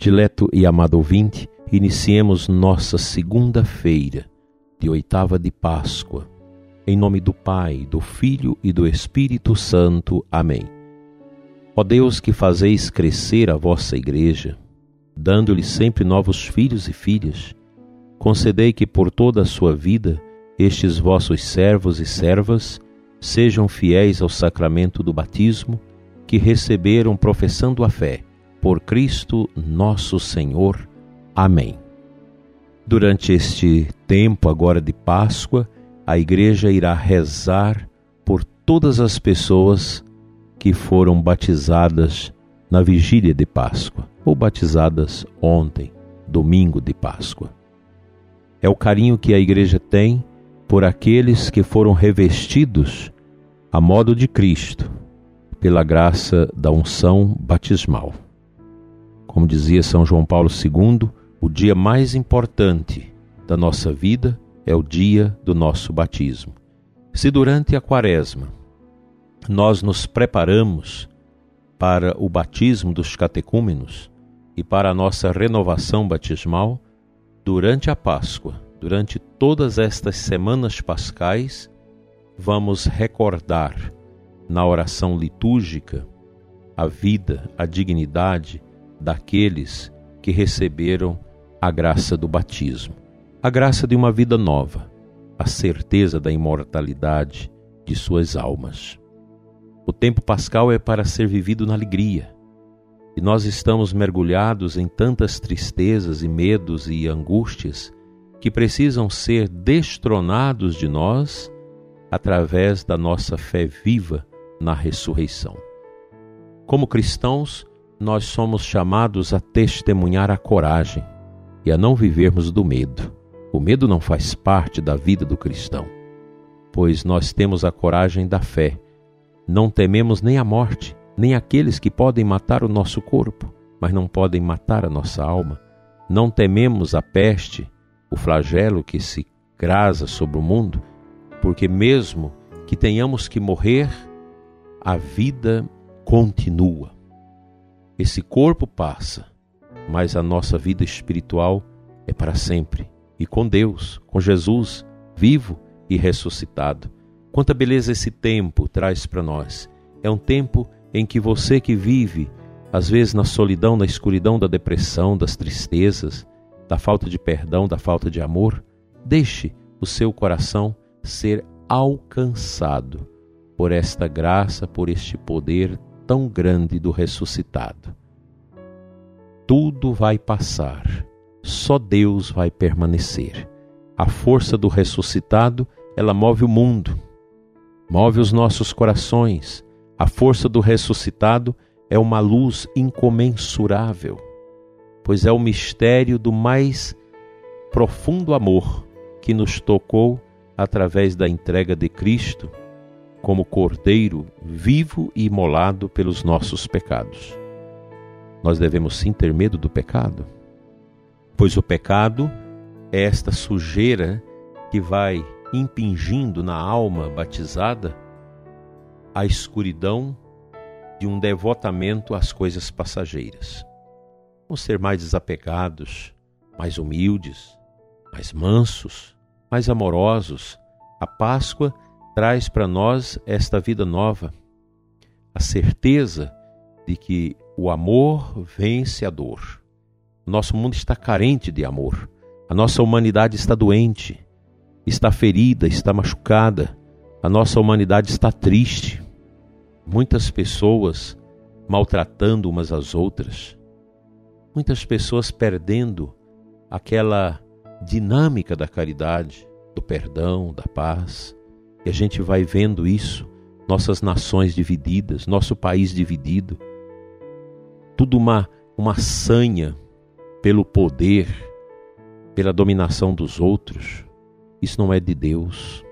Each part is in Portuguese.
Dileto e amado ouvinte, iniciemos nossa segunda-feira de oitava de Páscoa. Em nome do Pai, do Filho e do Espírito Santo. Amém. Ó Deus que fazeis crescer a vossa igreja, dando-lhe sempre novos filhos e filhas, concedei que por toda a sua vida estes vossos servos e servas sejam fiéis ao sacramento do batismo que receberam professando a fé por Cristo nosso Senhor. Amém. Durante este tempo agora de Páscoa, a igreja irá rezar por todas as pessoas que foram batizadas na vigília de Páscoa ou batizadas ontem, domingo de Páscoa. É o carinho que a igreja tem por aqueles que foram revestidos a modo de Cristo, pela graça da unção batismal. Como dizia São João Paulo II, o dia mais importante da nossa vida é o dia do nosso batismo. Se durante a Quaresma nós nos preparamos para o batismo dos catecúmenos e para a nossa renovação batismal, durante a Páscoa, durante todas estas semanas pascais, vamos recordar na oração litúrgica a vida, a dignidade, daqueles que receberam a graça do batismo, a graça de uma vida nova, a certeza da imortalidade de suas almas. O tempo pascal é para ser vivido na alegria. E nós estamos mergulhados em tantas tristezas e medos e angústias que precisam ser destronados de nós através da nossa fé viva na ressurreição. Como cristãos, nós somos chamados a testemunhar a coragem e a não vivermos do medo. O medo não faz parte da vida do cristão, pois nós temos a coragem da fé. Não tememos nem a morte, nem aqueles que podem matar o nosso corpo, mas não podem matar a nossa alma. Não tememos a peste, o flagelo que se grasa sobre o mundo, porque mesmo que tenhamos que morrer, a vida continua. Esse corpo passa, mas a nossa vida espiritual é para sempre. E com Deus, com Jesus, vivo e ressuscitado. Quanta beleza esse tempo traz para nós. É um tempo em que você que vive, às vezes na solidão, na escuridão da depressão, das tristezas, da falta de perdão, da falta de amor, deixe o seu coração ser alcançado por esta graça, por este poder tão grande do ressuscitado. Tudo vai passar, só Deus vai permanecer. A força do ressuscitado, ela move o mundo, move os nossos corações. A força do ressuscitado é uma luz incomensurável, pois é o mistério do mais profundo amor que nos tocou através da entrega de Cristo como cordeiro vivo e imolado pelos nossos pecados. Nós devemos sim ter medo do pecado, pois o pecado é esta sujeira que vai impingindo na alma batizada a escuridão de um devotamento às coisas passageiras. Vamos ser mais desapegados, mais humildes, mais mansos, mais amorosos. A Páscoa traz para nós esta vida nova, a certeza de que o amor vence a dor. Nosso mundo está carente de amor. A nossa humanidade está doente, está ferida, está machucada. A nossa humanidade está triste. Muitas pessoas maltratando umas às outras. Muitas pessoas perdendo aquela dinâmica da caridade, do perdão, da paz. E a gente vai vendo isso, nossas nações divididas, nosso país dividido. Tudo uma, uma sanha pelo poder, pela dominação dos outros, isso não é de Deus.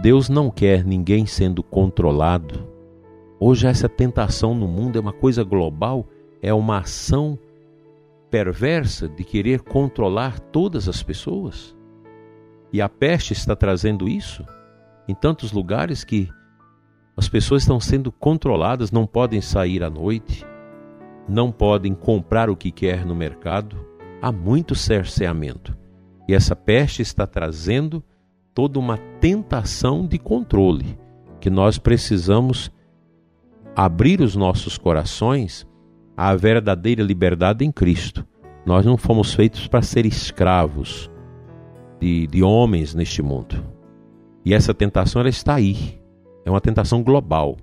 Deus não quer ninguém sendo controlado. Hoje essa tentação no mundo é uma coisa global, é uma ação perversa de querer controlar todas as pessoas. E a peste está trazendo isso em tantos lugares que as pessoas estão sendo controladas, não podem sair à noite, não podem comprar o que quer no mercado. Há muito cerceamento. E essa peste está trazendo toda uma tentação de controle que nós precisamos abrir os nossos corações à verdadeira liberdade em Cristo. Nós não fomos feitos para ser escravos de, de homens neste mundo. E essa tentação ela está aí. É uma tentação global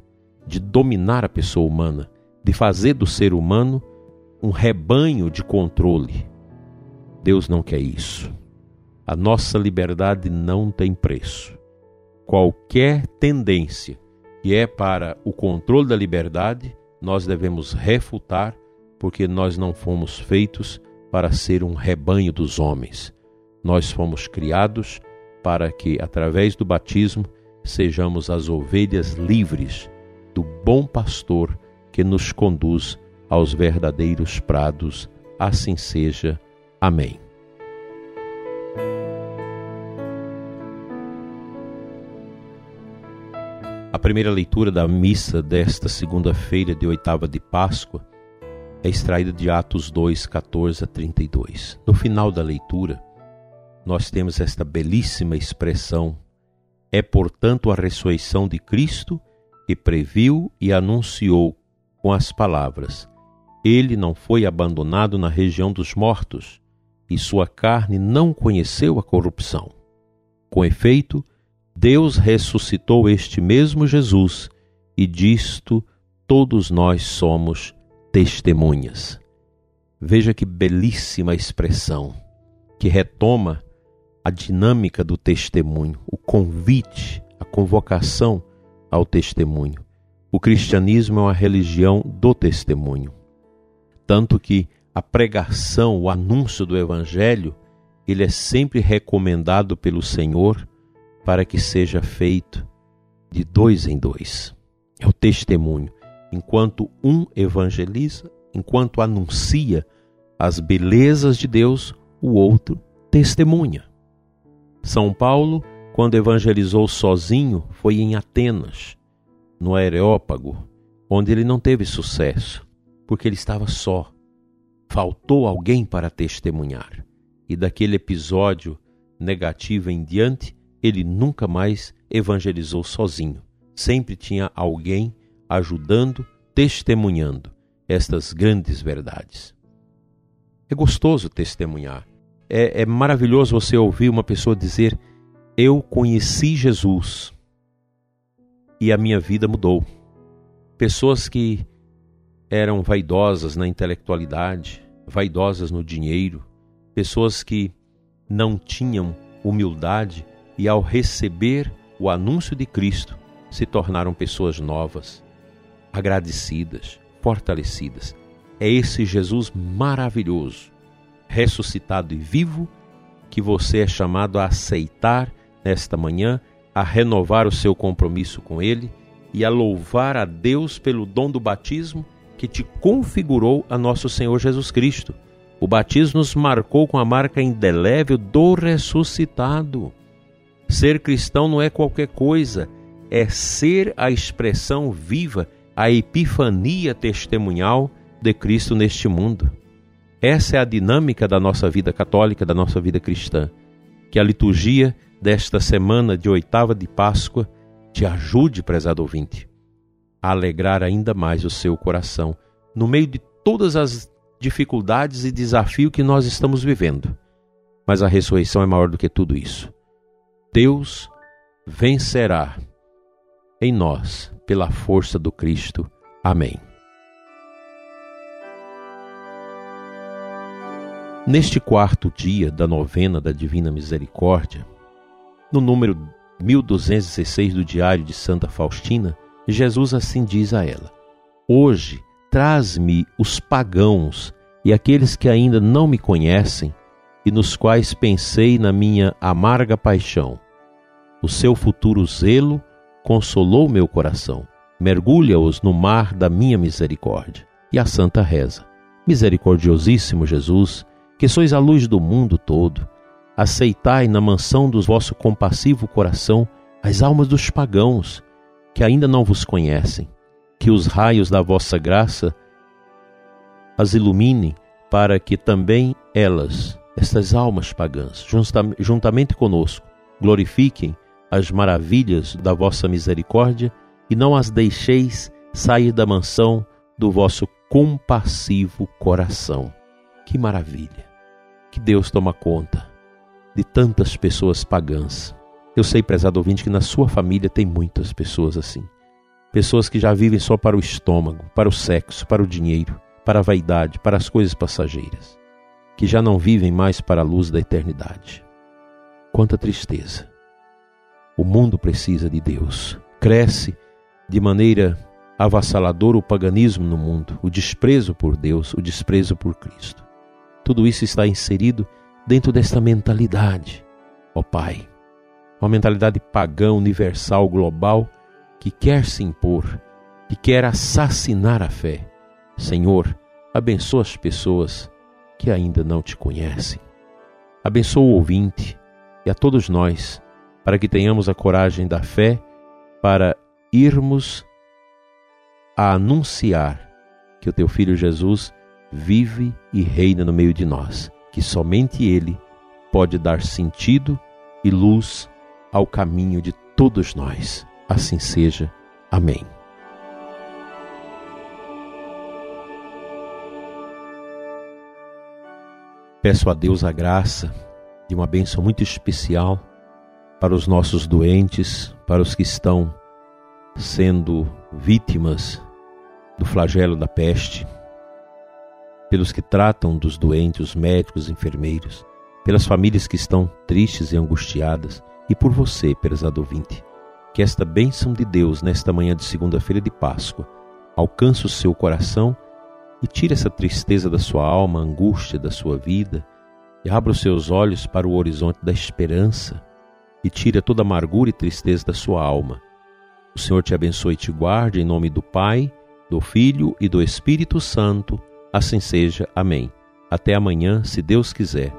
de dominar a pessoa humana, de fazer do ser humano um rebanho de controle. Deus não quer isso. A nossa liberdade não tem preço. Qualquer tendência que é para o controle da liberdade, nós devemos refutar, porque nós não fomos feitos para ser um rebanho dos homens. Nós fomos criados para que, através do batismo, sejamos as ovelhas livres do bom pastor que nos conduz aos verdadeiros prados. Assim seja. Amém. A primeira leitura da missa desta segunda-feira de oitava de Páscoa é extraída de Atos 2, 14 a 32. No final da leitura, nós temos esta belíssima expressão: É, portanto, a ressurreição de Cristo que previu e anunciou com as palavras: Ele não foi abandonado na região dos mortos, e sua carne não conheceu a corrupção. Com efeito, Deus ressuscitou este mesmo Jesus, e disto todos nós somos testemunhas. Veja que belíssima expressão que retoma a dinâmica do testemunho, o convite, a convocação ao testemunho. O cristianismo é uma religião do testemunho. Tanto que a pregação, o anúncio do evangelho, ele é sempre recomendado pelo Senhor para que seja feito de dois em dois. É o testemunho. Enquanto um evangeliza, enquanto anuncia as belezas de Deus, o outro testemunha. São Paulo, quando evangelizou sozinho, foi em Atenas, no Areópago, onde ele não teve sucesso, porque ele estava só. Faltou alguém para testemunhar. E daquele episódio negativo em diante, ele nunca mais evangelizou sozinho. Sempre tinha alguém ajudando, testemunhando estas grandes verdades. É gostoso testemunhar. É, é maravilhoso você ouvir uma pessoa dizer: Eu conheci Jesus e a minha vida mudou. Pessoas que eram vaidosas na intelectualidade, vaidosas no dinheiro, pessoas que não tinham humildade e, ao receber o anúncio de Cristo, se tornaram pessoas novas, agradecidas, fortalecidas. É esse Jesus maravilhoso, ressuscitado e vivo, que você é chamado a aceitar nesta manhã, a renovar o seu compromisso com Ele e a louvar a Deus pelo dom do batismo que te configurou a nosso Senhor Jesus Cristo. O batismo nos marcou com a marca indelével do ressuscitado. Ser cristão não é qualquer coisa, é ser a expressão viva, a epifania testemunhal de Cristo neste mundo. Essa é a dinâmica da nossa vida católica, da nossa vida cristã. Que a liturgia desta semana de oitava de Páscoa te ajude, prezado ouvinte, a alegrar ainda mais o seu coração no meio de todas as dificuldades e desafios que nós estamos vivendo. Mas a ressurreição é maior do que tudo isso. Deus vencerá em nós pela força do Cristo. Amém. Neste quarto dia da novena da Divina Misericórdia, no número 1216 do Diário de Santa Faustina, Jesus assim diz a ela: Hoje traz-me os pagãos e aqueles que ainda não me conhecem e nos quais pensei na minha amarga paixão. O seu futuro zelo consolou meu coração. Mergulha-os no mar da minha misericórdia. E a santa reza: Misericordiosíssimo Jesus, que sois a luz do mundo todo, aceitai na mansão do vosso compassivo coração as almas dos pagãos que ainda não vos conhecem, que os raios da vossa graça as iluminem para que também elas, estas almas pagãs, juntamente conosco, glorifiquem as maravilhas da vossa misericórdia e não as deixeis sair da mansão do vosso compassivo coração. Que maravilha! Que Deus toma conta de tantas pessoas pagãs. Eu sei, prezado ouvinte, que na sua família tem muitas pessoas assim. Pessoas que já vivem só para o estômago, para o sexo, para o dinheiro, para a vaidade, para as coisas passageiras, que já não vivem mais para a luz da eternidade. Quanta tristeza! O mundo precisa de Deus. Cresce de maneira avassaladora o paganismo no mundo, o desprezo por Deus, o desprezo por Cristo. Tudo isso está inserido dentro desta mentalidade, ó Pai. Uma mentalidade pagã, universal, global, que quer se impor, que quer assassinar a fé. Senhor, abençoa as pessoas que ainda não te conhecem. Abençoa o ouvinte e a todos nós, para que tenhamos a coragem da fé para irmos a anunciar que o teu filho Jesus vive e reina no meio de nós, que somente ele pode dar sentido e luz ao caminho de todos nós. Assim seja. Amém. Peço a Deus a graça de uma bênção muito especial para os nossos doentes, para os que estão sendo vítimas do flagelo da peste, pelos que tratam dos doentes, os médicos, os enfermeiros, pelas famílias que estão tristes e angustiadas, e por você, prezado ouvinte. Que esta bênção de Deus, nesta manhã de segunda-feira de Páscoa, alcance o seu coração e tire essa tristeza da sua alma, a angústia da sua vida, e abra os seus olhos para o horizonte da esperança e tire toda a amargura e tristeza da sua alma. O Senhor te abençoe e te guarde em nome do Pai, do Filho e do Espírito Santo. Assim seja. Amém. Até amanhã, se Deus quiser.